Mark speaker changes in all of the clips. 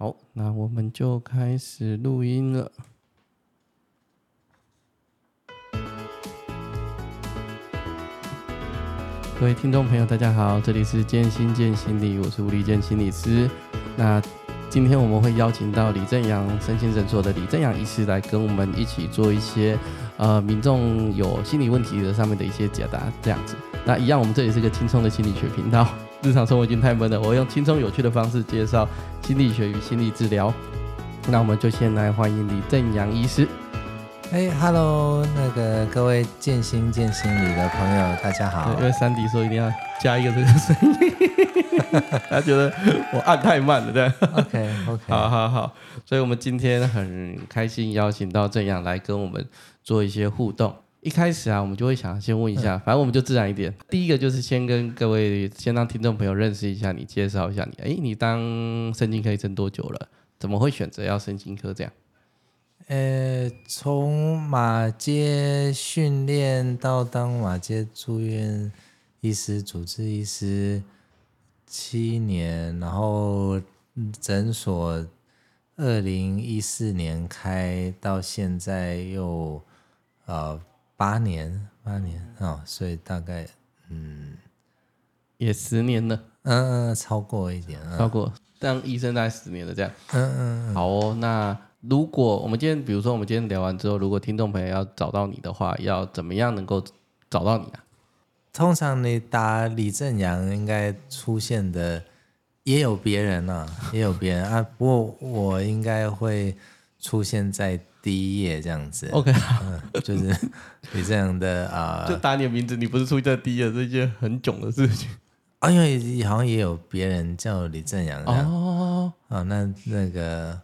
Speaker 1: 好，那我们就开始录音了。各位听众朋友，大家好，这里是建心建心理，我是吴立建心理师。那今天我们会邀请到李正阳身心诊所的李正阳医师来跟我们一起做一些呃民众有心理问题的上面的一些解答，这样子。那一样，我们这里是个轻松的心理学频道。日常生活已经太闷了，我用轻松有趣的方式介绍心理学与心理治疗。那我们就先来欢迎李正阳医师。
Speaker 2: 哎，Hello，，那个各位建心见心理的朋友，大家好。
Speaker 1: 因为珊迪说一定要加一个这个声音，他觉得我按太慢了，对。
Speaker 2: OK OK，
Speaker 1: 好好好。所以我们今天很开心邀请到正阳来跟我们做一些互动。一开始啊，我们就会想先问一下，反正我们就自然一点。第一个就是先跟各位，先让听众朋友认识一下你，介绍一下你。哎，你当神经科医生多久了？怎么会选择要神经科这样？
Speaker 2: 呃，从马街训练到当马街住院医师、主治医师七年，然后诊所二零一四年开到现在又呃八年，八年哦，所以大概嗯
Speaker 1: 也十年了，
Speaker 2: 嗯嗯，超过一点啊，
Speaker 1: 超过当医生大概十年了这样，
Speaker 2: 嗯嗯，
Speaker 1: 好哦，那。如果我们今天，比如说我们今天聊完之后，如果听众朋友要找到你的话，要怎么样能够找到你啊？
Speaker 2: 通常你打李正阳，应该出现的也有别人啊，也有别人啊。不过我应该会出现在第一页这样子。
Speaker 1: OK，
Speaker 2: 嗯，就是李正阳的啊，
Speaker 1: 就打你的名字，你不是出现在第一页，是一件很囧的事情
Speaker 2: 啊。因为好像也有别人叫李正阳
Speaker 1: 哦。
Speaker 2: 啊，那那个。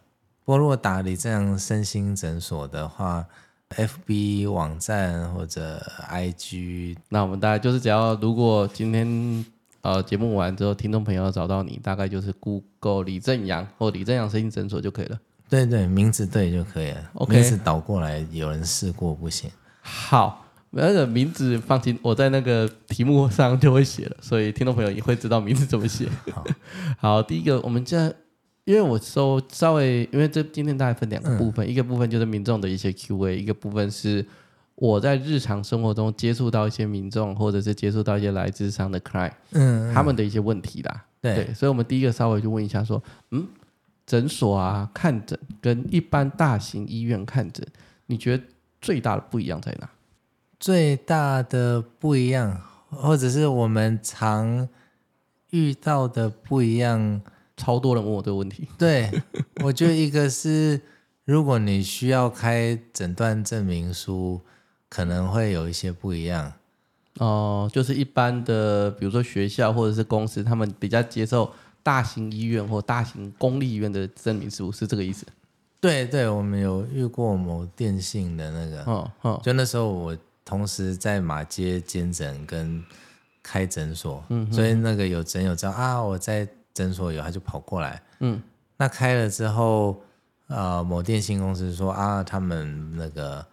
Speaker 2: 不过，如果打李正阳身心诊所的话，FB 网站或者 IG，
Speaker 1: 那我们大概就是只要如果今天呃节目完之后，听众朋友找到你，大概就是 Google 李正阳或李正阳身心诊所就可以了。
Speaker 2: 对对，名字对就可以了。OK，名字倒过来有人试过不行。
Speaker 1: 好，那个名字放心，我在那个题目上就会写了，所以听众朋友也会知道名字怎么写。好，好，第一个我们现在。因为我收稍微，因为这今天大概分两个部分，嗯、一个部分就是民众的一些 Q&A，一个部分是我在日常生活中接触到一些民众，或者是接触到一些来自商的 client，嗯，他们的一些问题啦。对，对，所以我们第一个稍微就问一下说，嗯，诊所啊看诊跟一般大型医院看诊，你觉得最大的不一样在哪？
Speaker 2: 最大的不一样，或者是我们常遇到的不一样。
Speaker 1: 超多人问我这个问题。
Speaker 2: 对，我觉得一个是，如果你需要开诊断证明书，可能会有一些不一样。
Speaker 1: 哦，就是一般的，比如说学校或者是公司，他们比较接受大型医院或大型公立医院的证明书，是这个意思？
Speaker 2: 对对，我们有遇过某电信的那个，哦哦，就那时候我同时在马街兼诊跟开诊所，嗯，所以那个有诊友知道啊，我在。诊所有，他就跑过来。嗯，那开了之后，呃，某电信公司说啊，他们那个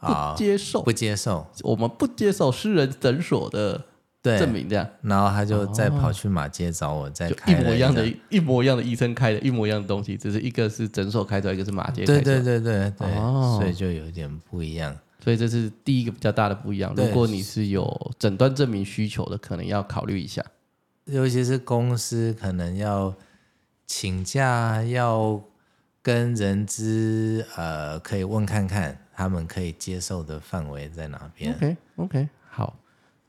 Speaker 2: 啊，
Speaker 1: 不接受，
Speaker 2: 不接受，
Speaker 1: 我们不接受私人诊所的证明，这样。
Speaker 2: 然后他就再跑去马街找我，再开
Speaker 1: 一模一样的，一模一样的医生开的一模一样的东西，只是一个是诊所开出来，一个是马街开出来。
Speaker 2: 对对对对对，所以就有点不一样。
Speaker 1: 所以这是第一个比较大的不一样。如果你是有诊断证明需求的，可能要考虑一下。
Speaker 2: 尤其是公司可能要请假，要跟人资呃，可以问看看他们可以接受的范围在哪边。
Speaker 1: OK OK，好。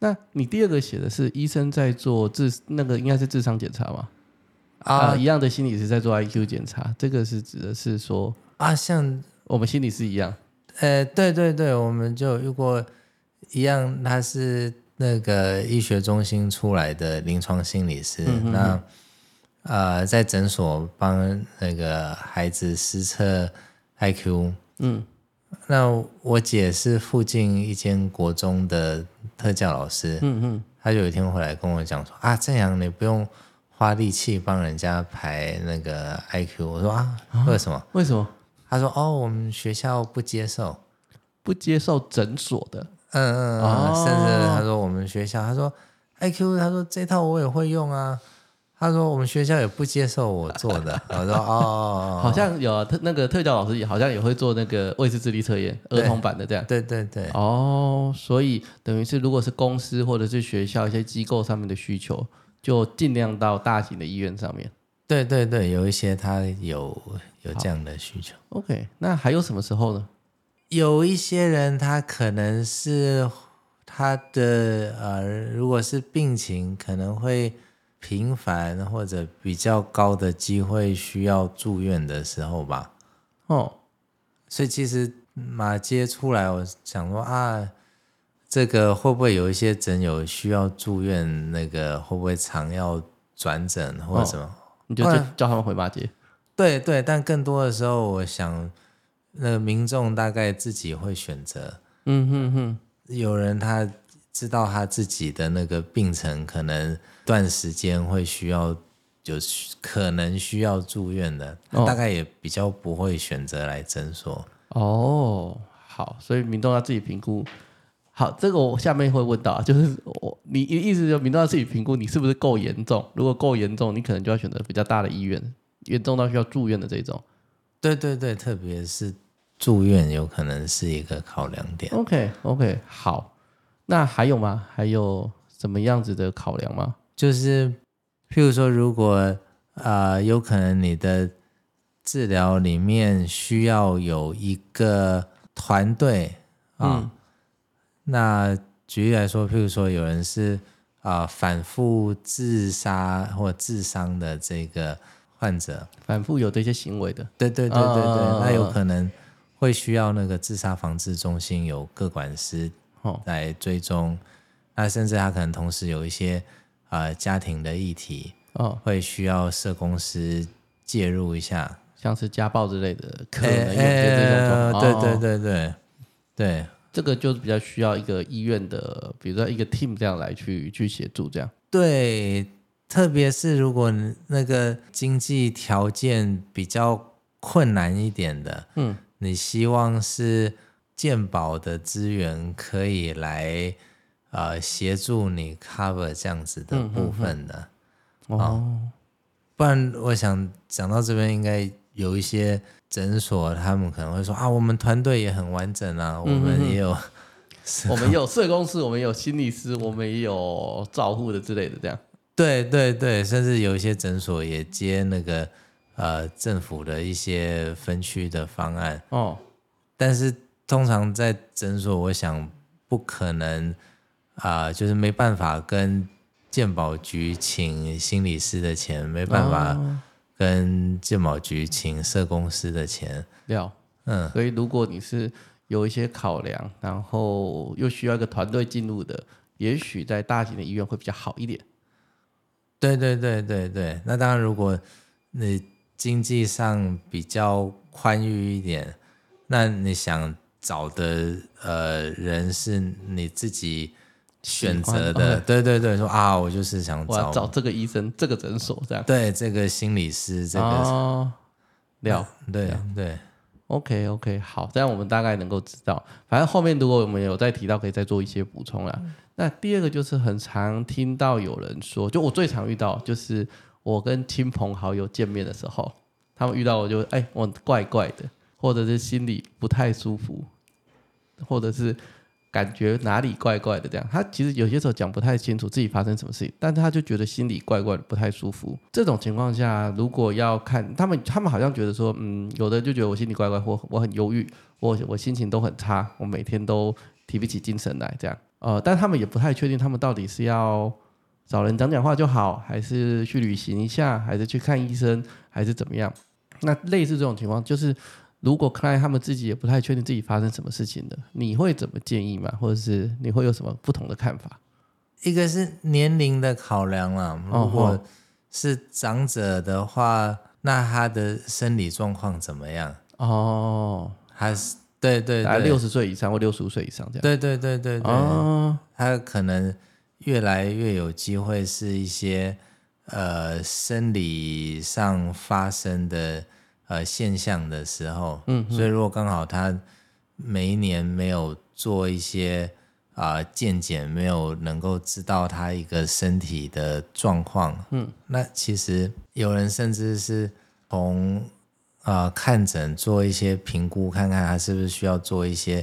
Speaker 1: 那你第二个写的是医生在做智那个应该是智商检查吗？啊、呃，一样的心理师在做 IQ 检查，这个是指的是说
Speaker 2: 啊，像
Speaker 1: 我们心理师一样。
Speaker 2: 呃，对对对，我们就如果一样，他是。那个医学中心出来的临床心理师，嗯、哼那呃，在诊所帮那个孩子施测 IQ。嗯，那我姐是附近一间国中的特教老师。嗯嗯，她有一天回来跟我讲说啊，正阳你不用花力气帮人家排那个 IQ。我说啊，为什么？
Speaker 1: 啊、为什么？
Speaker 2: 她说哦，我们学校不接受，
Speaker 1: 不接受诊所的。
Speaker 2: 嗯嗯嗯，甚至他说我们学校，他说 IQ，他说这套我也会用啊，他说我们学校也不接受我做的。我说哦，
Speaker 1: 好像有啊，特那个特教老师也好像也会做那个魏氏智力测验，儿童版的这样。
Speaker 2: 对对对。
Speaker 1: 哦，所以等于是如果是公司或者是学校一些机构上面的需求，就尽量到大型的医院上面。
Speaker 2: 对对对，有一些他有有这样的需求。
Speaker 1: OK，那还有什么时候呢？
Speaker 2: 有一些人他可能是他的呃，如果是病情可能会频繁或者比较高的机会需要住院的时候吧。哦，所以其实马街出来，我想说啊，这个会不会有一些诊友需要住院？那个会不会常要转诊或者什么？哦
Speaker 1: 你就叫他们回马街，
Speaker 2: 对对，但更多的时候，我想那个民众大概自己会选择。嗯哼哼，有人他知道他自己的那个病程，可能段时间会需要，就是可能需要住院的，哦、大概也比较不会选择来诊所。
Speaker 1: 哦，好，所以民众要自己评估。好，这个我下面会问到，就是我你意思就民众要自己评估你是不是够严重，如果够严重，你可能就要选择比较大的医院，严重到需要住院的这种。
Speaker 2: 对对对，特别是住院有可能是一个考量点。
Speaker 1: OK OK，好，那还有吗？还有什么样子的考量吗？
Speaker 2: 就是譬如说，如果啊、呃，有可能你的治疗里面需要有一个团队啊。嗯那举例来说，譬如说有人是啊、呃、反复自杀或自伤的这个患者，
Speaker 1: 反复有这些行为的，
Speaker 2: 对对对对对，哦、那有可能会需要那个自杀防治中心有各管师来追踪，哦、那甚至他可能同时有一些啊、呃、家庭的议题，哦，会需要社公司介入一下，
Speaker 1: 像是家暴之类的，可能有些这种状况，
Speaker 2: 对对对对。对。
Speaker 1: 这个就是比较需要一个医院的，比如说一个 team 这样来去去协助这样。
Speaker 2: 对，特别是如果那个经济条件比较困难一点的，嗯，你希望是健保的资源可以来呃协助你 cover 这样子的部分的，哦，哦，不然我想讲到这边应该有一些。诊所他们可能会说啊，我们团队也很完整啊，我们也有，
Speaker 1: 嗯、我们有社工师，我们有心理师，我们也有照护的之类的，这样。
Speaker 2: 对对对，甚至有一些诊所也接那个呃政府的一些分区的方案哦。但是通常在诊所，我想不可能啊、呃，就是没办法跟鉴宝局请心理师的钱，没办法。哦跟鉴宝局请社公司的钱
Speaker 1: 料，嗯，所以如果你是有一些考量，然后又需要一个团队进入的，也许在大型的医院会比较好一点。
Speaker 2: 对对对对对，那当然，如果你经济上比较宽裕一点，那你想找的呃人是你自己。选择的，对对对，说啊，我就是想找
Speaker 1: 找这个医生，这个诊所这样。
Speaker 2: 对，这个心理师，这个
Speaker 1: 哦，料，
Speaker 2: 对对
Speaker 1: ，OK OK，好，这样我们大概能够知道。反正后面如果我们有再提到，可以再做一些补充啦。嗯、那第二个就是很常听到有人说，就我最常遇到，就是我跟亲朋好友见面的时候，他们遇到我就哎，我怪怪的，或者是心里不太舒服，或者是。感觉哪里怪怪的，这样，他其实有些时候讲不太清楚自己发生什么事情，但是他就觉得心里怪怪的，不太舒服。这种情况下，如果要看他们，他们好像觉得说，嗯，有的就觉得我心里怪怪，或我很忧郁，我我心情都很差，我每天都提不起精神来，这样。呃，但他们也不太确定，他们到底是要找人讲讲话就好，还是去旅行一下，还是去看医生，还是怎么样？那类似这种情况，就是。如果看来他们自己也不太确定自己发生什么事情的，你会怎么建议吗？或者是你会有什么不同的看法？
Speaker 2: 一个是年龄的考量啦，如果是长者的话，那他的生理状况怎么样？哦，还是对对对，
Speaker 1: 六十岁以上或六十五岁以上这样？
Speaker 2: 对对对对对，哦，他可能越来越有机会是一些呃生理上发生的。呃，现象的时候，嗯，所以如果刚好他每一年没有做一些啊、呃、健检，没有能够知道他一个身体的状况。嗯，那其实有人甚至是从啊、呃、看诊做一些评估，看看他是不是需要做一些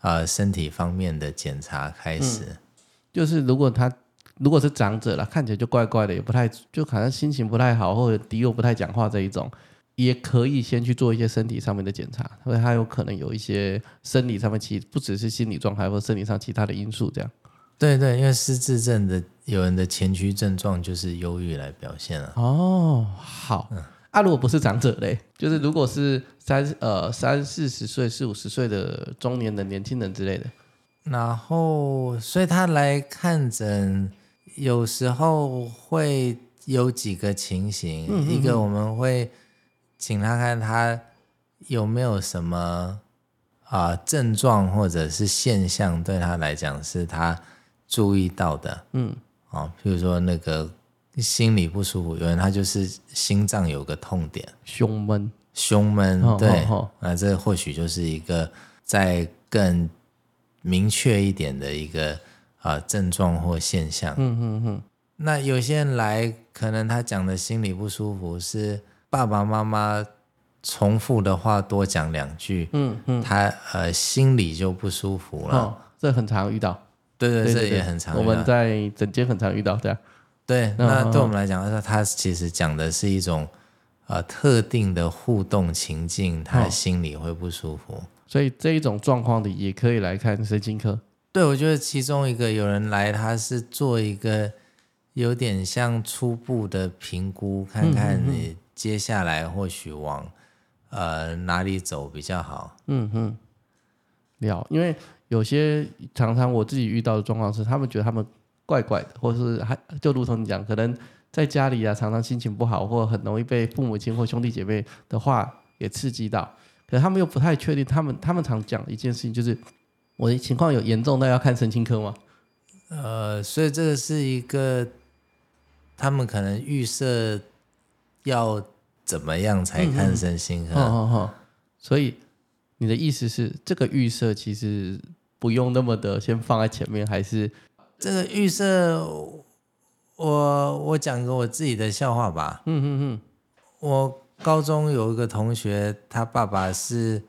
Speaker 2: 啊、呃、身体方面的检查开始。嗯、
Speaker 1: 就是如果他如果是长者了，看起来就怪怪的，也不太就好像心情不太好，或者低落不太讲话这一种。也可以先去做一些身体上面的检查，因为他有可能有一些生理上面其不只是心理状态或生理上其他的因素这样。
Speaker 2: 对对，因为失智症的有人的前驱症状就是忧郁来表现了。
Speaker 1: 哦，好，嗯、啊，如果不是长者嘞，就是如果是三呃三四十岁、四五十岁的中年的年轻人之类的，
Speaker 2: 然后所以他来看诊，有时候会有几个情形，一个我们会。请他看他有没有什么啊、呃、症状或者是现象，对他来讲是他注意到的。嗯，啊，譬如说那个心里不舒服，有人他就是心脏有个痛点，
Speaker 1: 胸闷，
Speaker 2: 胸闷，对，那这或许就是一个再更明确一点的一个啊、呃、症状或现象。嗯嗯嗯。那有些人来，可能他讲的心里不舒服是。爸爸妈妈重复的话多讲两句，嗯嗯，他呃心里就不舒服了。
Speaker 1: 哦，这很常遇到。
Speaker 2: 对对，对，这也很常遇到。
Speaker 1: 我们在诊间很常遇到这样。
Speaker 2: 对，那对我们来讲，他他其实讲的是一种呃特定的互动情境，他心里会不舒服。
Speaker 1: 所以这一种状况的也可以来看神经科。
Speaker 2: 对，我觉得其中一个有人来，他是做一个有点像初步的评估，看看你。接下来或许往呃哪里走比较好？嗯哼，
Speaker 1: 了，因为有些常常我自己遇到的状况是，他们觉得他们怪怪的，或者是还就如同你讲，可能在家里啊，常常心情不好，或很容易被父母亲或兄弟姐妹的话给刺激到，可是他们又不太确定，他们他们常讲一件事情，就是我的情况有严重，那要看神经科吗？
Speaker 2: 呃，所以这个是一个他们可能预设。要怎么样才看身心科？
Speaker 1: 所以你的意思是，这个预设其实不用那么的先放在前面，还是
Speaker 2: 这个预设？我我讲个我自己的笑话吧。嗯嗯嗯。我高中有一个同学，他爸爸是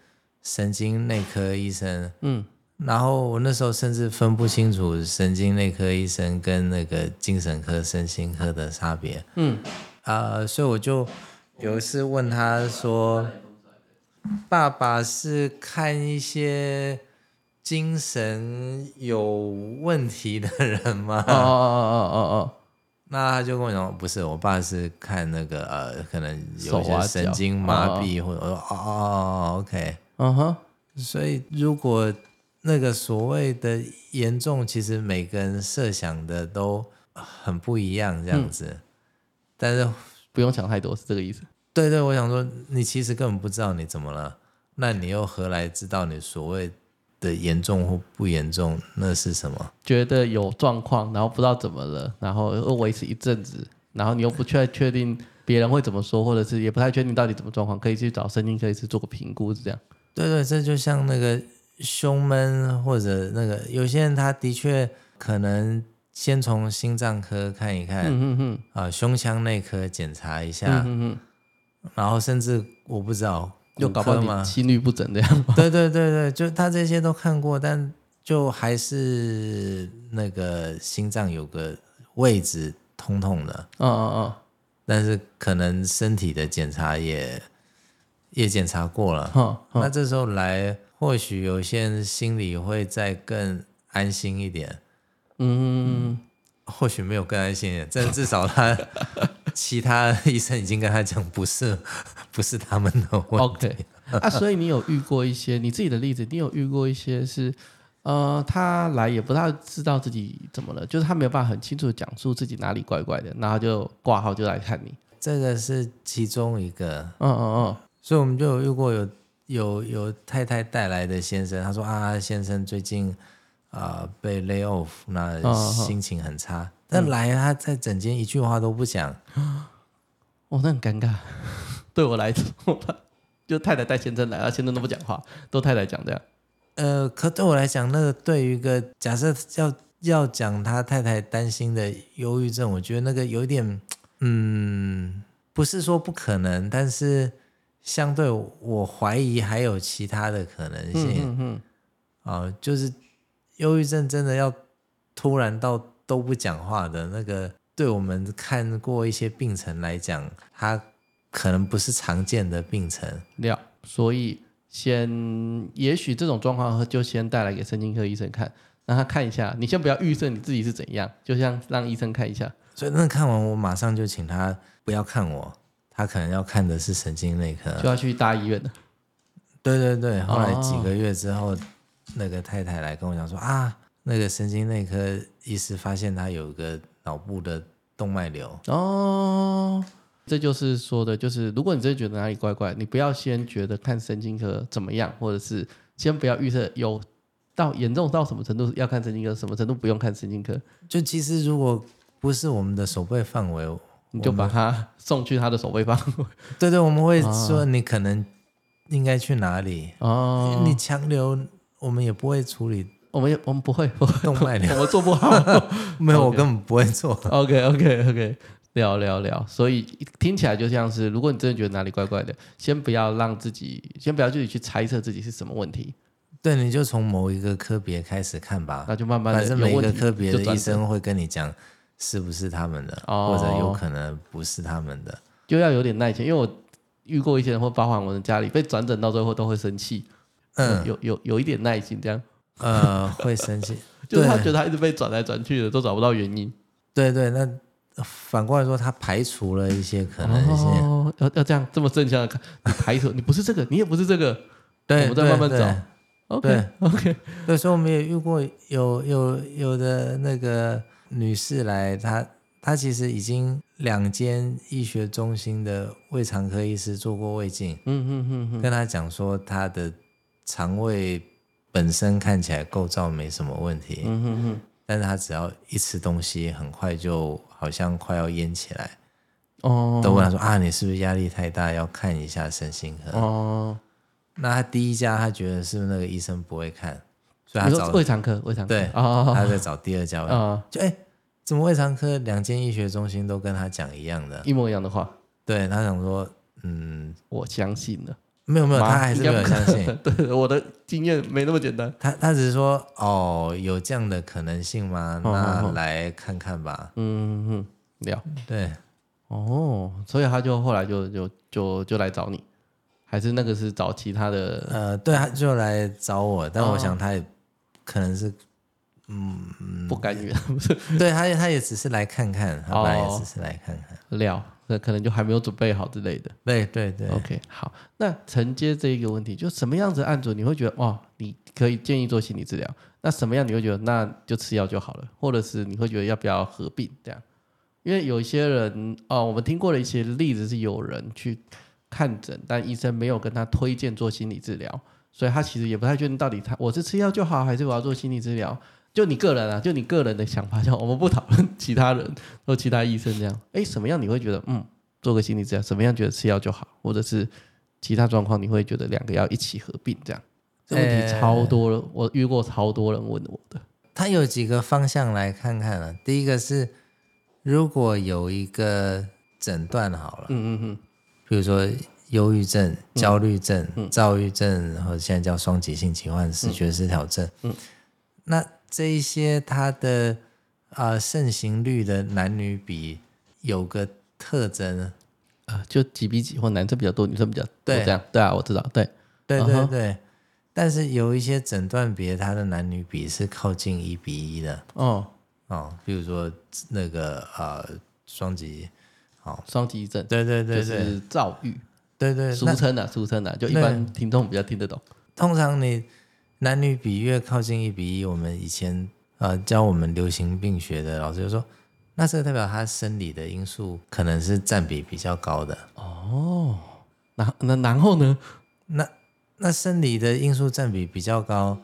Speaker 2: 神经内科医生。嗯。然后我那时候甚至分不清楚神经内科医生跟那个精神科、身心科的差别。嗯。啊、呃，所以我就有一次问他说：“爸爸是看一些精神有问题的人吗？”哦哦哦哦哦，那他就跟我讲：“不是，我爸是看那个呃，可能有些神经麻痹或者……哦哦哦，OK，嗯哼。所以如果那个所谓的严重，其实每个人设想的都很不一样，这样子。嗯”但是
Speaker 1: 不用想太多，是这个意思。
Speaker 2: 对对，我想说，你其实根本不知道你怎么了，那你又何来知道你所谓的严重或不严重？那是什么？
Speaker 1: 觉得有状况，然后不知道怎么了，然后又维持一阵子，然后你又不确确定别人会怎么说，或者是也不太确定到底怎么状况，可以去找神经科医师做个评估，是这样。
Speaker 2: 对对，这就像那个胸闷或者那个有些人，他的确可能。先从心脏科看一看，嗯嗯啊，胸腔内科检查一下，嗯然后甚至我不知道，
Speaker 1: 又搞不好心律不整这样。
Speaker 2: 对对对对，就他这些都看过，但就还是那个心脏有个位置痛痛的，嗯嗯嗯，但是可能身体的检查也也检查过了，嗯嗯，那这时候来，或许有些人心里会再更安心一点。嗯，或许没有更安心，但至少他其他医生已经跟他讲，不是不是他们的问题。
Speaker 1: Okay. 啊，所以你有遇过一些你自己的例子，你有遇过一些是，呃，他来也不大知道自己怎么了，就是他没有办法很清楚的讲述自己哪里怪怪的，然后就挂号就来看你。
Speaker 2: 这个是其中一个，
Speaker 1: 嗯嗯嗯，
Speaker 2: 所以我们就有遇过有有有太太带来的先生，他说啊，先生最近。啊、呃，被 lay off，那心情很差。哦哦、但来他在整间一句话都不讲，
Speaker 1: 哦，那很尴尬。对我来说，就太太带先生来，先生都不讲话，都太太讲这样。
Speaker 2: 呃，可对我来讲，那个对于一个假设要要讲他太太担心的忧郁症，我觉得那个有点，嗯，不是说不可能，但是相对我怀疑还有其他的可能性。嗯嗯。啊、呃，就是忧郁症真的要突然到都不讲话的那个，对我们看过一些病程来讲，它可能不是常见的病程。
Speaker 1: 了，所以。先，也许这种状况就先带来给神经科医生看，让他看一下。你先不要预设你自己是怎样，就像让医生看一下。
Speaker 2: 所以那看完，我马上就请他不要看我，他可能要看的是神经内科，
Speaker 1: 就要去大医院了。
Speaker 2: 对对对，后来几个月之后，哦、那个太太来跟我讲说啊，那个神经内科医师发现他有个脑部的动脉瘤。
Speaker 1: 哦。这就是说的，就是如果你真的觉得哪里怪怪，你不要先觉得看神经科怎么样，或者是先不要预测有到严重到什么程度要看神经科，什么程度不用看神经科。
Speaker 2: 就其实如果不是我们的手背范围，
Speaker 1: 你 就把他送去他的手背范围。
Speaker 2: 对对，我们会说你可能应该去哪里哦。你强留，我们也不会处理，
Speaker 1: 我们也我们不会动脉瘤，
Speaker 2: 我们做不好。没有，我根本不会做。
Speaker 1: OK OK OK。聊聊聊，所以听起来就像是，如果你真的觉得哪里怪怪的，先不要让自己，先不要自己去猜测自己是什么问题。
Speaker 2: 对，你就从某一个科别开始看吧。
Speaker 1: 那就慢慢的，
Speaker 2: 反正每一个科别的医生会跟你讲是不是他们的，或者有可能不是他们的，
Speaker 1: 就要有点耐心。因为我遇过一些人，会包含我的家里被转诊到最后都会生气。嗯，有有有一点耐心这样。
Speaker 2: 呃，会生气，
Speaker 1: 就是他觉得他一直被转来转去的，都找不到原因。
Speaker 2: 对对，那。反过来说，他排除了一些可能性。
Speaker 1: 哦，要要这样这么正向的看，你排除，你不是这个，你也不是这个，对，我们再慢慢找。OK OK，
Speaker 2: 对，所以我们也遇过有有有的那个女士来，她她其实已经两间医学中心的胃肠科医师做过胃镜，嗯嗯嗯嗯，跟她讲说她的肠胃本身看起来构造没什么问题，嗯哼哼，但是他只要一吃东西，很快就。好像快要淹起来，哦，都问他说啊，你是不是压力太大，要看一下身心科？哦，那他第一家他觉得是不是那个医生不会看，所以他找
Speaker 1: 胃肠科，胃肠科
Speaker 2: 对，哦，他在找第二家，哦，就哎，怎么胃肠科两间医学中心都跟他讲一样的，
Speaker 1: 一模一样的话？
Speaker 2: 对，他想说，嗯，
Speaker 1: 我相信了，
Speaker 2: 没有没有，他还是没有相信，
Speaker 1: 对，我的经验没那么简单，
Speaker 2: 他他只是说，哦，有这样的可能性吗？那来看看吧，嗯
Speaker 1: 嗯。聊，
Speaker 2: 对，
Speaker 1: 哦，所以他就后来就就就就来找你，还是那个是找其他的？
Speaker 2: 呃，对，他就来找我，但我想他也可能是，嗯，
Speaker 1: 不甘愿，不是？
Speaker 2: 对，他也他也只是来看看，他本来也只是来看看。
Speaker 1: 了，那可能就还没有准备好之类的。
Speaker 2: 对对对
Speaker 1: ，OK，好，那承接这一个问题，就什么样子案主你会觉得哇，你可以建议做心理治疗？那什么样你会觉得那就吃药就好了，或者是你会觉得要不要合并这样？因为有一些人哦，我们听过的一些例子是有人去看诊，但医生没有跟他推荐做心理治疗，所以他其实也不太确定到底他我是吃药就好，还是我要做心理治疗？就你个人啊，就你个人的想法，像 我们不讨论其他人或其他医生这样。哎，什么样你会觉得嗯，做个心理治疗？什么样觉得吃药就好，或者是其他状况你会觉得两个要一起合并这样？这问题超多了，我遇过超多人问我的。
Speaker 2: 他有几个方向来看看啊，第一个是。如果有一个诊断好了，嗯嗯嗯，比如说忧郁症、焦虑症、嗯、躁郁症，或者现在叫双极性疾患思觉失调症，嗯，那这一些它的啊、呃、盛行率的男女比有个特征啊、
Speaker 1: 呃，就几比几，或男生比较多，女生比较多，对，这样，对。啊，我知道，
Speaker 2: 对，对对对，uh-huh、但是有一些诊断别它的男女比是靠近一比一的，哦。哦，比如说那个呃，双极，哦，
Speaker 1: 双极症，
Speaker 2: 对对对，
Speaker 1: 就是躁郁，
Speaker 2: 对对，
Speaker 1: 俗称的俗称的，就一般听众比较听得懂。
Speaker 2: 通常你男女比越靠近一比一，我们以前呃教我们流行病学的老师就说，那这个代表他生理的因素可能是占比比较高的。
Speaker 1: 哦，那那然后呢？
Speaker 2: 那那生理的因素占比比较高，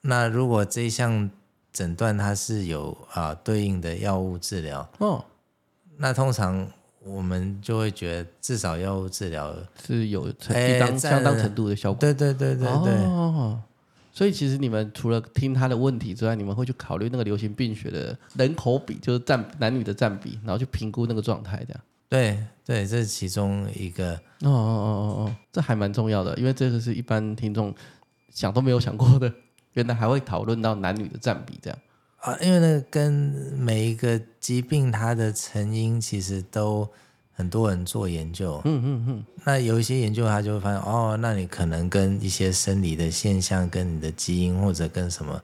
Speaker 2: 那如果这一项。诊断它是有啊对应的药物治疗哦，那通常我们就会觉得至少药物治疗
Speaker 1: 是有相当相当程度的效果。
Speaker 2: 对对对对对。
Speaker 1: 哦，所以其实你们除了听他的问题之外，你们会去考虑那个流行病学的人口比，就是占男女的占比，然后去评估那个状态，这样。
Speaker 2: 对对，这是其中一个。
Speaker 1: 哦哦哦哦哦，这还蛮重要的，因为这个是一般听众想都没有想过的，原来还会讨论到男女的占比这样。
Speaker 2: 啊，因为那个跟每一个疾病它的成因其实都很多人做研究。嗯嗯嗯。那有一些研究他就会发现，哦，那你可能跟一些生理的现象，跟你的基因或者跟什么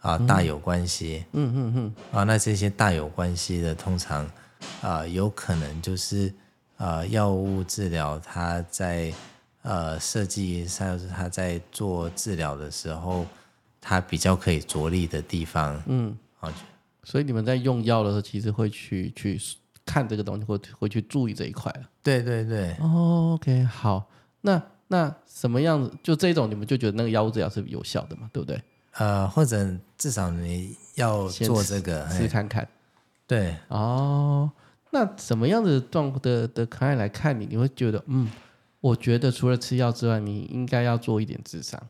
Speaker 2: 啊大有关系。嗯嗯嗯。啊，那这些大有关系的通常。啊、呃，有可能就是啊，药物治疗，它在呃设计上，是它在做治疗的时候，它比较可以着力的地方。嗯，啊，
Speaker 1: 所以你们在用药的时候，其实会去去看这个东西，会会去注意这一块。
Speaker 2: 对对对。
Speaker 1: 哦，OK，好，那那什么样子？就这种，你们就觉得那个药物治疗是有效的嘛？对不对？
Speaker 2: 呃，或者至少你要做这个
Speaker 1: 试，试看看。
Speaker 2: 对
Speaker 1: 哦，那什么样的状的的可爱来看你，你会觉得嗯，我觉得除了吃药之外，你应该要做一点智商。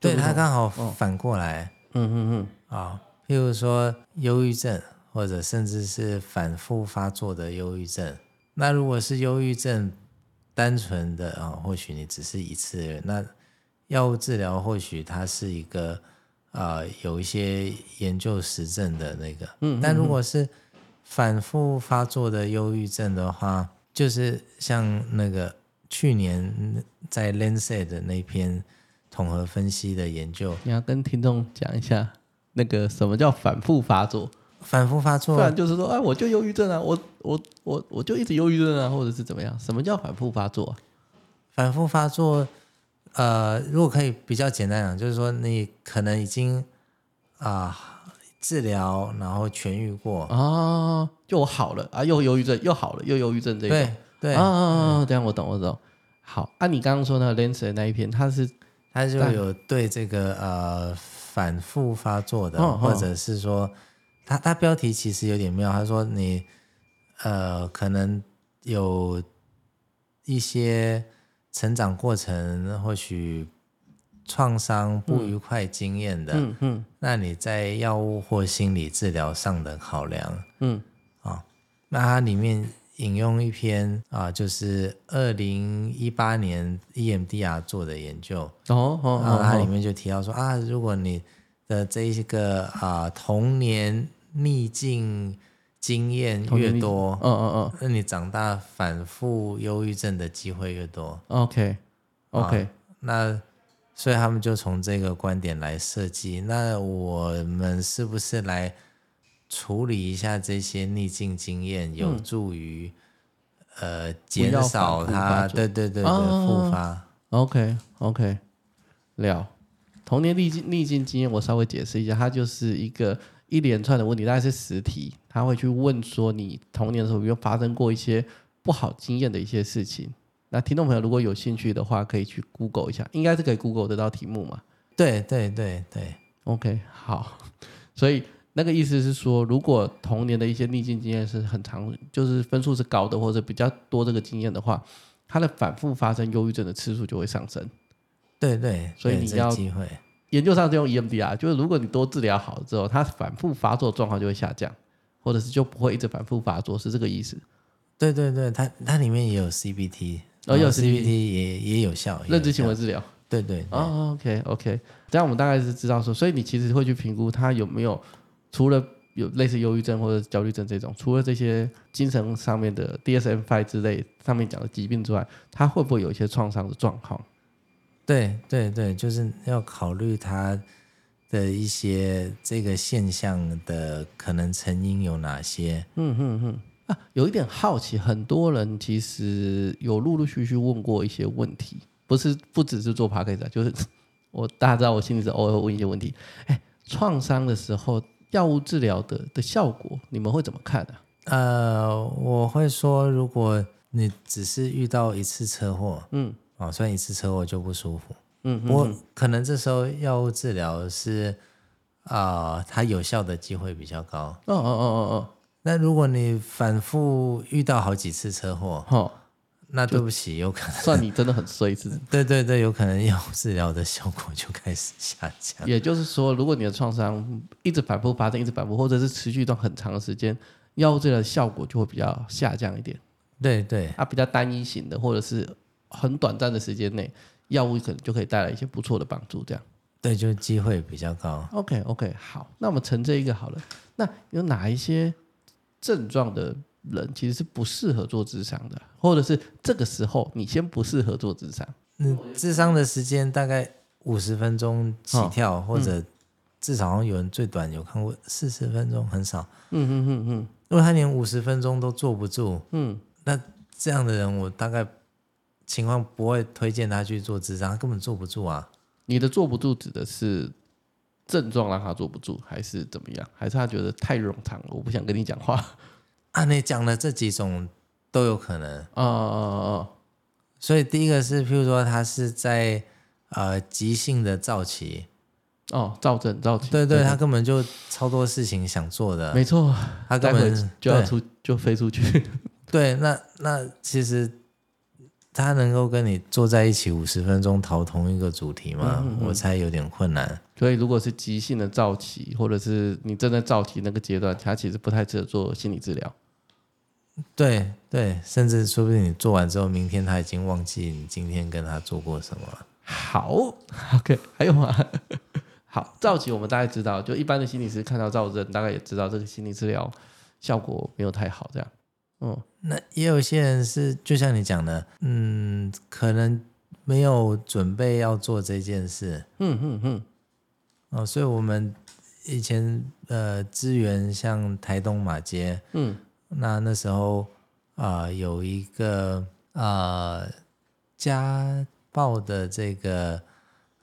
Speaker 2: 对，他刚好反过来，
Speaker 1: 嗯嗯嗯，
Speaker 2: 啊，譬如说忧郁症，或者甚至是反复发作的忧郁症。那如果是忧郁症单纯的啊，或许你只是一次，那药物治疗或许它是一个啊，有一些研究实证的那个，嗯，但如果是反复发作的忧郁症的话，就是像那个去年在《Lancet》的那篇统合分析的研究，
Speaker 1: 你要跟听众讲一下，那个什么叫反复发作？
Speaker 2: 反复发作，
Speaker 1: 不然就是说，哎，我就忧郁症啊，我我我我就一直忧郁症啊，或者是怎么样？什么叫反复发作啊？
Speaker 2: 反复发作，呃，如果可以比较简单讲，就是说你可能已经啊。呃治疗，然后痊愈过
Speaker 1: 啊，就我好了啊，又忧郁症又好了，又忧郁症这一种，
Speaker 2: 对对
Speaker 1: 啊，这样我懂我懂。好，啊，你刚刚说那个 Lancet 那一篇，他是
Speaker 2: 他就有对这个呃反复发作的，哦、或者是说，他他标题其实有点妙，他说你呃可能有一些成长过程，或许。创伤不愉快经验的，嗯嗯，嗯，那你在药物或心理治疗上的考量，嗯，啊、哦，那它里面引用一篇啊，就是二零一八年 EMDR 做的研究，哦哦，然后它里面就提到说啊，如果你的这一个啊童年逆境经验越多，嗯嗯嗯，那你长大反复忧郁症的机会越多
Speaker 1: ，OK OK，、啊、
Speaker 2: 那。所以他们就从这个观点来设计。那我们是不是来处理一下这些逆境经验，有助于、嗯、呃减少它？对对对对，复发。啊、
Speaker 1: OK OK，了。童年逆境逆境经验，我稍微解释一下，它就是一个一连串的问题，大概是十题，他会去问说你童年的时候有没有发生过一些不好经验的一些事情。那听众朋友如果有兴趣的话，可以去 Google 一下，应该是可以 Google 得到题目嘛？
Speaker 2: 对对对对
Speaker 1: ，OK，好。所以那个意思是说，如果童年的一些逆境经验是很长，就是分数是高的或者比较多这个经验的话，它的反复发生忧郁症的次数就会上升。
Speaker 2: 对对，
Speaker 1: 所以你要研究上是用 EMDR，就是如果你多治疗好了之后，它反复发作状况就会下降，或者是就不会一直反复发作，是这个意思。
Speaker 2: 对对对，它它里面也有 CBT。哦，有 CBT 也也有效，
Speaker 1: 认知行为治疗，
Speaker 2: 对对，对。
Speaker 1: 哦，OK OK，这样我们大概是知道说，所以你其实会去评估他有没有除了有类似忧郁症或者焦虑症这种，除了这些精神上面的 DSM-5 之类上面讲的疾病之外，他会不会有一些创伤的状况？
Speaker 2: 对对对，就是要考虑它的一些这个现象的可能成因有哪些。嗯嗯嗯。
Speaker 1: 啊，有一点好奇，很多人其实有陆陆续续问过一些问题，不是不只是做 podcast，就是我大家知道我心里是偶尔会问一些问题。哎，创伤的时候，药物治疗的的效果，你们会怎么看呢？
Speaker 2: 呃，我会说，如果你只是遇到一次车祸，嗯，哦，算一次车祸就不舒服，嗯，我可能这时候药物治疗是啊，呃，它有效的机会比较高。哦哦哦哦哦。那如果你反复遇到好几次车祸，哦，那对不起，有可能
Speaker 1: 算你真的很衰，是？
Speaker 2: 对对对，有可能药物治疗的效果就开始下降。
Speaker 1: 也就是说，如果你的创伤一直反复发生，一直反复，或者是持续一段很长的时间，药物治疗的效果就会比较下降一点。
Speaker 2: 对对，
Speaker 1: 它比较单一型的，或者是很短暂的时间内，药物可能就可以带来一些不错的帮助。这样，
Speaker 2: 对，就是机会比较高。
Speaker 1: OK OK，好，那我们承这一个好了。那有哪一些症状的？人其实是不适合做智商的，或者是这个时候你先不适合做智商。
Speaker 2: 嗯，智商的时间大概五十分钟起跳，或者至少有人最短有看过四十分钟，很少。
Speaker 1: 嗯嗯嗯嗯，
Speaker 2: 如果他连五十分钟都坐不住，
Speaker 1: 嗯，
Speaker 2: 那这样的人我大概情况不会推荐他去做智商，他根本坐不住啊。
Speaker 1: 你的坐不住指的是症状让他坐不住，还是怎么样？还是他觉得太冗长了，我不想跟你讲话？
Speaker 2: 啊，你讲的这几种都有可能。
Speaker 1: 哦哦哦，
Speaker 2: 所以第一个是，譬如说他是在呃急性的躁期。
Speaker 1: 哦，躁症躁期。
Speaker 2: 对对，对他根本就超多事情想做的。
Speaker 1: 没错，
Speaker 2: 他根本
Speaker 1: 就要出就飞出去。
Speaker 2: 对，那那其实他能够跟你坐在一起五十分钟讨同一个主题吗？嗯嗯嗯，我猜有点困难。
Speaker 1: 所以如果是急性的躁期，或者是你正在躁期那个阶段，他其实不太适合做心理治疗。
Speaker 2: 对对，甚至说不定你做完之后，明天他已经忘记你今天跟他做过什么了。
Speaker 1: 好，OK，还有吗？好，躁期我们大概知道，就一般的心理师看到躁症，大概也知道这个心理治疗效果没有太好，这样。嗯，
Speaker 2: 那也有些人是，就像你讲的，嗯，可能没有准备要做这件事。
Speaker 1: 嗯嗯嗯。
Speaker 2: 哦，所以我们以前呃支援像台东马街，
Speaker 1: 嗯。
Speaker 2: 那那时候啊、呃，有一个呃家暴的这个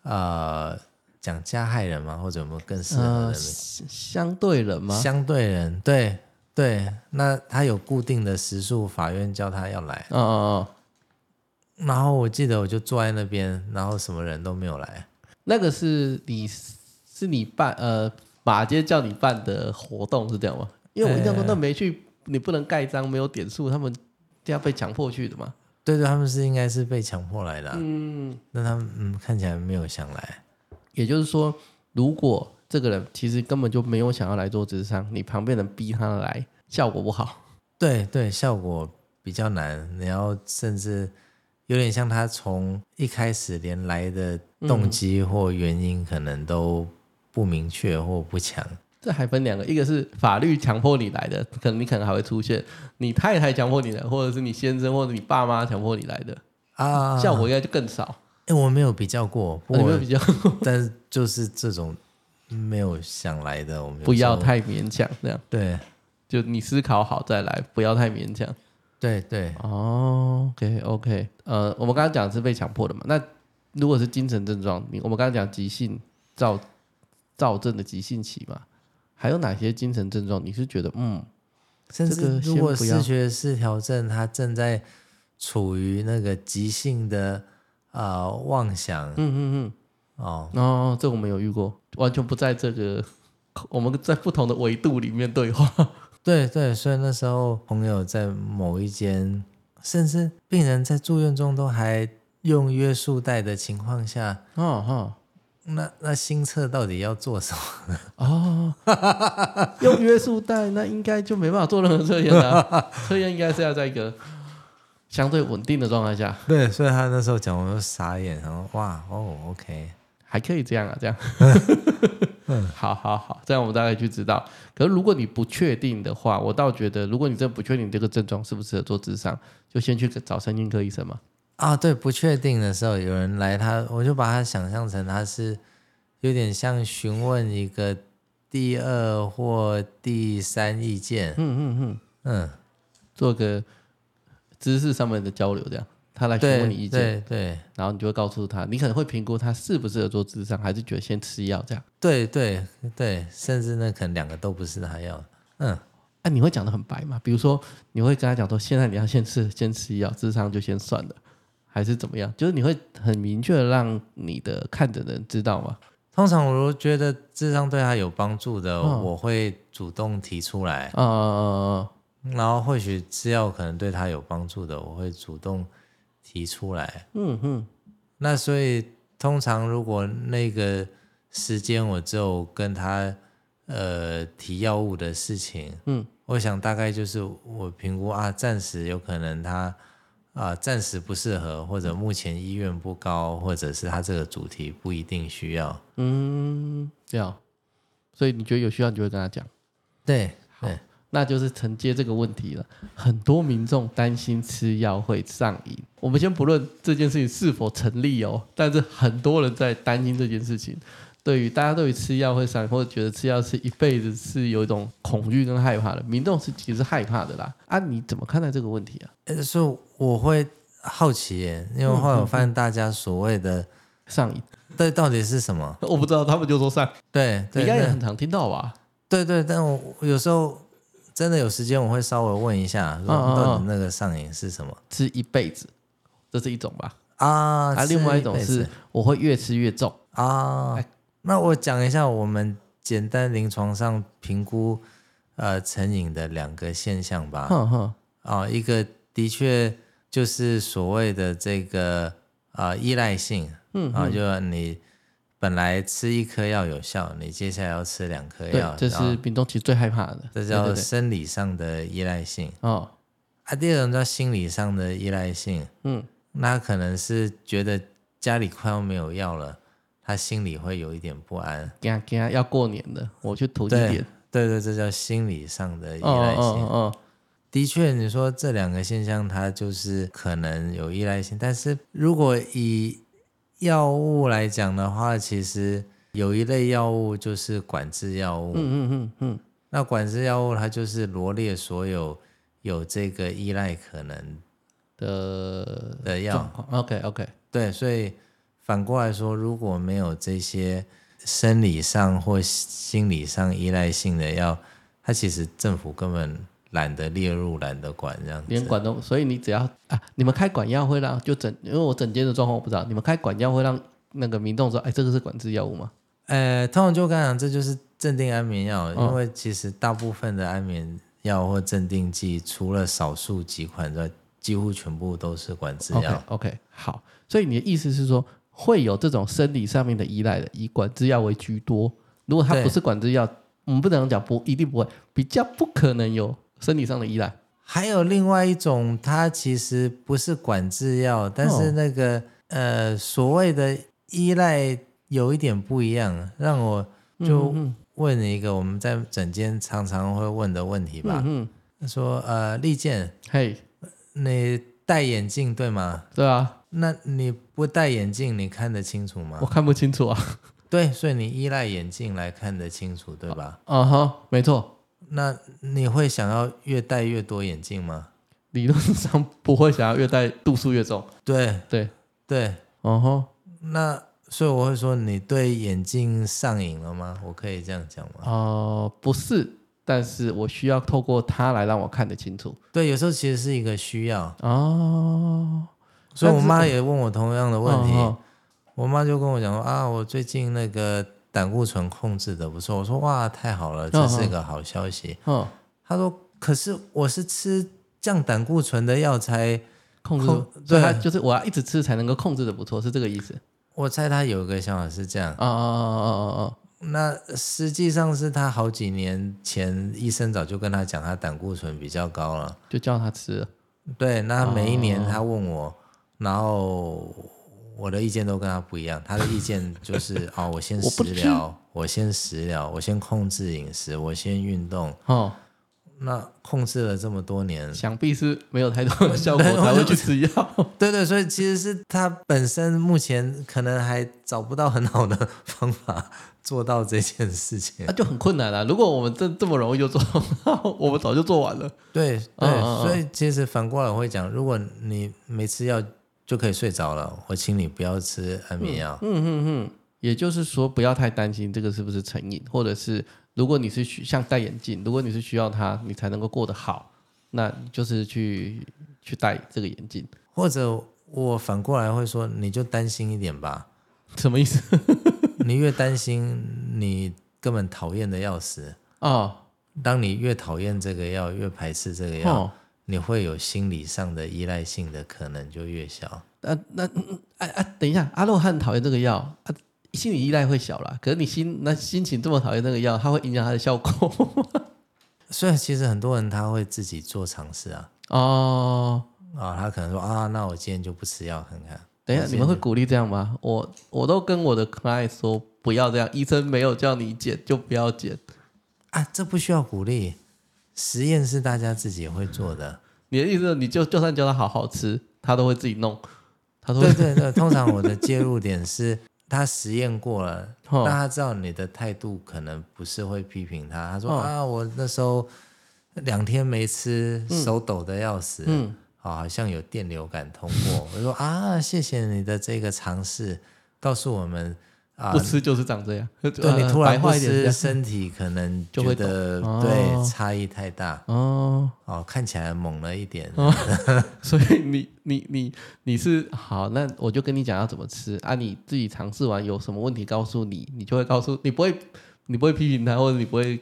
Speaker 2: 呃讲加害人吗？或者有没有更适合的、呃、
Speaker 1: 相对人吗？
Speaker 2: 相对人，对对。那他有固定的时数，法院叫他要来。
Speaker 1: 嗯嗯嗯。
Speaker 2: 然后我记得我就坐在那边，然后什么人都没有来。
Speaker 1: 那个是你是你办呃马街叫你办的活动是这样吗？因为我印象中那没去。你不能盖章，没有点数，他们这样被强迫去的嘛？
Speaker 2: 对对，他们是应该是被强迫来的、啊。
Speaker 1: 嗯，
Speaker 2: 那他们嗯看起来没有想来。
Speaker 1: 也就是说，如果这个人其实根本就没有想要来做智商，你旁边人逼他来，效果不好。
Speaker 2: 对对，效果比较难。你要甚至有点像他从一开始连来的动机或原因可能都不明确或不强。
Speaker 1: 这还分两个，一个是法律强迫你来的，可能你可能还会出现你太太强迫你来，或者是你先生或者你爸妈强迫你来的
Speaker 2: 啊，
Speaker 1: 效果应该就更少。
Speaker 2: 因为我没有比较过，
Speaker 1: 我没有比较过，
Speaker 2: 但是就是这种没有想来的，我们
Speaker 1: 不要太勉强，这样
Speaker 2: 对，
Speaker 1: 就你思考好再来，不要太勉强。
Speaker 2: 对对
Speaker 1: 哦，OK OK，呃，我们刚刚讲的是被强迫的嘛？那如果是精神症状，你我们刚刚讲急性躁躁症的急性期嘛？还有哪些精神症状？你是觉得嗯，
Speaker 2: 甚至如果视觉失调症，他正在处于那个急性的啊、呃、妄想，
Speaker 1: 嗯嗯嗯，哦哦，这个、我们有遇过，完全不在这个 我们在不同的维度里面对话。
Speaker 2: 对对，所以那时候朋友在某一间，甚至病人在住院中都还用约束带的情况下，
Speaker 1: 哦哦。
Speaker 2: 那那新测到底要做什么呢？
Speaker 1: 哦，用约束带，那应该就没办法做任何测验了。测验应该是要在一个相对稳定的状态下。
Speaker 2: 对，所以他那时候讲，我就傻眼，然后哇哦，OK，
Speaker 1: 还可以这样啊，这样。嗯，好好好，这样我们大概就知道。可是如果你不确定的话，我倒觉得，如果你真的不确定这个症状适不适合做智商，就先去找神经科医生嘛。
Speaker 2: 啊，对，不确定的时候有人来他，我就把他想象成他是有点像询问一个第二或第三意见，
Speaker 1: 嗯嗯嗯
Speaker 2: 嗯，
Speaker 1: 做个知识上面的交流，这样他来询问你意
Speaker 2: 见，对
Speaker 1: 然后你就会告诉他，你可能会评估他适不适合做智商，还是觉得先吃药这样，
Speaker 2: 对对对，甚至那可能两个都不是他要，嗯，
Speaker 1: 哎、啊，你会讲的很白吗？比如说你会跟他讲说，现在你要先吃先吃药，智商就先算了。还是怎么样？就是你会很明确的让你的看诊的人知道吗？
Speaker 2: 通常我觉得智商对他有帮助的，哦、我会主动提出来。
Speaker 1: 啊、哦，
Speaker 2: 然后或许吃药可能对他有帮助的，我会主动提出来。
Speaker 1: 嗯哼，
Speaker 2: 那所以通常如果那个时间我只有跟他呃提药物的事情，
Speaker 1: 嗯，
Speaker 2: 我想大概就是我评估啊，暂时有可能他啊暂时不适合，或者目前医院不高，或者是他这个主题不一定需要。
Speaker 1: 嗯，这样。所以你觉得有需要，你就会跟他讲。
Speaker 2: 对，
Speaker 1: 好，那就是承接这个问题了。很多民众担心吃药会上瘾。我们先不论这件事情是否成立哦，但是很多人在担心这件事情。对于大家对于吃药会上瘾，或者觉得吃药是一辈子是有一种恐惧跟害怕的，民众是其实害怕的啦。啊，你怎么看待这个问题啊？
Speaker 2: 所以我会好奇耶，因为后来我发现大家所谓的
Speaker 1: 上瘾。
Speaker 2: 对，到底是什么？
Speaker 1: 我不知道，他们就说上。对，应该也很常听到吧？
Speaker 2: 对对，但我有时候真的有时间，我会稍微问一下，说到底那个上瘾是什么？
Speaker 1: 吃一辈子，这是一种吧？
Speaker 2: 啊，
Speaker 1: 啊，另外一种是我会越吃越重
Speaker 2: 啊。那我讲一下我们简单临床上评估呃成瘾的两个现象吧。
Speaker 1: 哼哼。
Speaker 2: 啊，一个的确就是所谓的这个啊依赖性。嗯，然后就你本来吃一颗药有效，你接下来要吃两颗药，
Speaker 1: 这是民众其实最害怕的。
Speaker 2: 这叫生理上的依赖性。哦，啊，第二种叫心理上的依赖性。嗯，那可能是觉得家里快要没有药了，他心里会有一点不安。
Speaker 1: 给他给他要过年了，我去投一点。
Speaker 2: 对对，这叫心理上的依赖性。哦，哦，哦，的确，你说这两个现象，它就是可能有依赖性，但是如果以药物来讲的话，其实有一类药物就是管制药物。嗯嗯嗯嗯。那管制药物它就是罗列所有有这个依赖可能的的药。
Speaker 1: OK OK。
Speaker 2: 对，所以反过来说，如果没有这些生理上或心理上依赖性的药，它其实政府根本。懒得列入，懒得管这样子，
Speaker 1: 连管都，所以你只要啊，你们开管药会让就整，因为我整间的状况我不知道，你们开管药会让那个民众说，哎，这个是管制药物吗？
Speaker 2: 呃，通常就刚讲，这就是镇定安眠药，因为其实大部分的安眠药或镇定剂，除了少数几款之外，几乎全部都是管制药。
Speaker 1: OK, OK，好，所以你的意思是说，会有这种生理上面的依赖的，以管制药为居多。如果它不是管制药，我们不能讲不一定不会，比较不可能有。生理上的依赖，
Speaker 2: 还有另外一种，它其实不是管制药，但是那个、哦、呃所谓的依赖有一点不一样，让我就问你一个我们在诊间常常会问的问题吧。嗯，嗯说呃利剑，
Speaker 1: 嘿，
Speaker 2: 你戴眼镜对吗？
Speaker 1: 对啊，
Speaker 2: 那你不戴眼镜，你看得清楚吗？
Speaker 1: 我看不清楚啊。
Speaker 2: 对，所以你依赖眼镜来看得清楚，对吧？
Speaker 1: 啊哈，没错。
Speaker 2: 那你会想要越戴越多眼镜吗？
Speaker 1: 理论上不会想要越戴度数越重。
Speaker 2: 对
Speaker 1: 对
Speaker 2: 对，哦吼。那所以我会说，你对眼镜上瘾了吗？我可以这样讲吗？
Speaker 1: 哦、呃，不是，但是我需要透过它来让我看得清楚。
Speaker 2: 对，有时候其实是一个需要。哦。所以我妈也问我同样的问题，哦、我妈就跟我讲说啊，我最近那个。胆固醇控制的不错，我说哇，太好了，这是一个好消息。嗯、哦，他说，可是我是吃降胆固醇的药才控制，控
Speaker 1: 对，所以他就是我要一直吃才能够控制的不错，是这个意思。
Speaker 2: 我猜他有一个想法是这样。哦
Speaker 1: 哦哦哦哦哦，
Speaker 2: 那实际上是他好几年前医生早就跟他讲，他胆固醇比较高了，
Speaker 1: 就叫他吃。
Speaker 2: 对，那每一年他问我，哦、然后。我的意见都跟他不一样，他的意见就是 哦，我先食疗，我，先食疗，我先控制饮食，我先运动。哦，那控制了这么多年，
Speaker 1: 想必是没有太多的效果 才会去吃药。
Speaker 2: 对对，所以其实是他本身目前可能还找不到很好的方法做到这件事情，
Speaker 1: 那、啊、就很困难了。如果我们这这么容易就做到，我们早就做完了。
Speaker 2: 对对，所以其实反过来我会讲，如果你没吃药。就可以睡着了。我请你不要吃安眠药。
Speaker 1: 嗯嗯嗯，也就是说，不要太担心这个是不是成瘾，或者是如果你是需像戴眼镜，如果你是需要它，你才能够过得好，那就是去去戴这个眼镜。
Speaker 2: 或者我反过来会说，你就担心一点吧。
Speaker 1: 什么意思？
Speaker 2: 你越担心，你根本讨厌的要死
Speaker 1: 啊。哦
Speaker 2: 当你越讨厌这个药，越排斥这个药，
Speaker 1: 哦、
Speaker 2: 你会有心理上的依赖性的可能就越小。
Speaker 1: 啊、那那哎哎，等一下，阿洛汉讨厌这个药，啊，心理依赖会小啦。可是你心那心情这么讨厌这个药，它会影响它的效果。
Speaker 2: 所以其实很多人他会自己做尝试啊。
Speaker 1: 哦，
Speaker 2: 啊，他可能说啊，那我今天就不吃药看看。
Speaker 1: 等一下，你们会鼓励这样吗？我我都跟我的 client 说不要这样，医生没有叫你减就不要减
Speaker 2: 啊，这不需要鼓励，实验是大家自己会做的。
Speaker 1: 你的意思，你就就算叫他好好吃，他都会自己弄。他说
Speaker 2: 对对对，通常我的介入点是他实验过了，那他知道你的态度可能不是会批评他。他说啊，我那时候两天没吃，手抖的要死。嗯。好像有电流感通过，我说啊，谢谢你的这个尝试，告诉我们啊，
Speaker 1: 不吃就是长这样。
Speaker 2: 对，你突然不吃，身体可能觉得
Speaker 1: 就会
Speaker 2: 对差异太大
Speaker 1: 哦
Speaker 2: 哦，看起来猛了一点。
Speaker 1: 哦、所以你你你你是好，那我就跟你讲要怎么吃啊，你自己尝试完有什么问题告诉你，你就会告诉你不会你不会批评他，或者你不会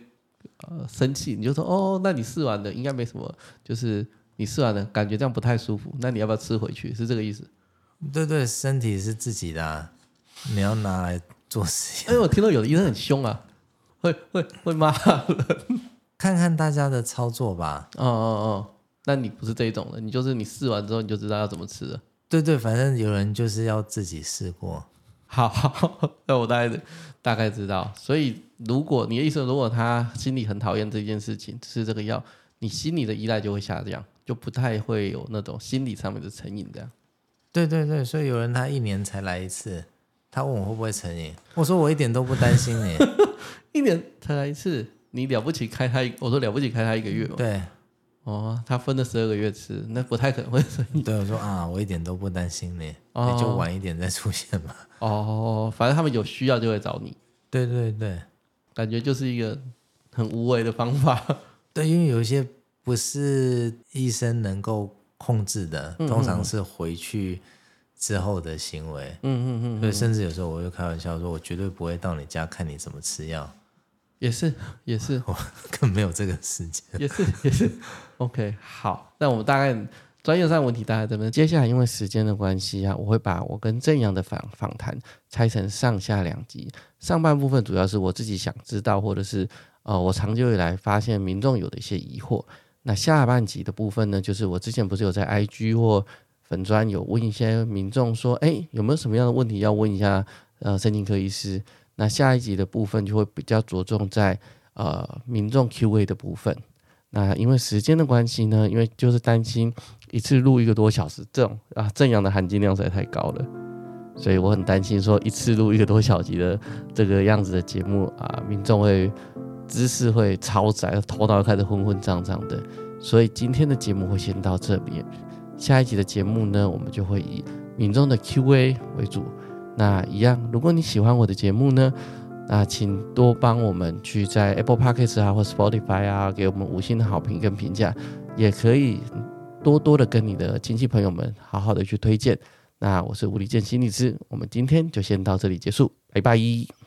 Speaker 1: 呃生气，你就说哦，那你试完了应该没什么，就是。你试完了，感觉这样不太舒服，那你要不要吃回去？是这个意思？
Speaker 2: 对对，身体是自己的，啊，你要拿来做实验。
Speaker 1: 因为我听到有的医生很凶啊，会会会骂人。
Speaker 2: 看看大家的操作吧。
Speaker 1: 哦哦哦，那你不是这种的，你就是你试完之后你就知道要怎么吃了。
Speaker 2: 对对，反正有人就是要自己试过。
Speaker 1: 好，好，那我大概大概知道。所以，如果你的意思，如果他心里很讨厌这件事情，吃这个药，你心里的依赖就会下降。就不太会有那种心理上面的成瘾，这样。对
Speaker 2: 对对，所以有人他一年才来一次，他问我会不会成瘾，我说我一点都不担心你，
Speaker 1: 一年才来一次，你了不起开他一，我说了不起开他一个月嘛。
Speaker 2: 对，
Speaker 1: 哦，他分了十二个月吃，那不太可能会成瘾。
Speaker 2: 对，我说啊，我一点都不担心你，哦、你就晚一点再出现嘛。
Speaker 1: 哦，反正他们有需要就会找你。
Speaker 2: 对对对，
Speaker 1: 感觉就是一个很无为的方法。
Speaker 2: 对，因为有一些。不是医生能够控制的，通常是回去之后的行为。嗯嗯嗯，所以甚至有时候我会开玩笑说，我绝对不会到你家看你怎么吃药。
Speaker 1: 也是也是，
Speaker 2: 我更没有这个时间。
Speaker 1: 也是也是。OK，好，那我们大概专业上问题大概这边。接下来因为时间的关系啊，我会把我跟正阳的访访谈拆成上下两集。上半部分主要是我自己想知道，或者是呃，我长久以来发现民众有的一些疑惑。那下半集的部分呢，就是我之前不是有在 IG 或粉专有问一些民众说，哎，有没有什么样的问题要问一下呃，神经科医师？那下一集的部分就会比较着重在呃民众 Q&A 的部分。那因为时间的关系呢，因为就是担心一次录一个多小时，这种啊正阳的含金量实在太高了，所以我很担心说一次录一个多小时的这个样子的节目啊，民众会。知识会超载，头脑开始昏昏胀胀的，所以今天的节目会先到这边。下一集的节目呢，我们就会以民众的 Q&A 为主。那一样，如果你喜欢我的节目呢，那请多帮我们去在 Apple Podcast 啊或 Spotify 啊给我们五星的好评跟评价，也可以多多的跟你的亲戚朋友们好好的去推荐。那我是吴理健心理师，我们今天就先到这里结束，拜拜。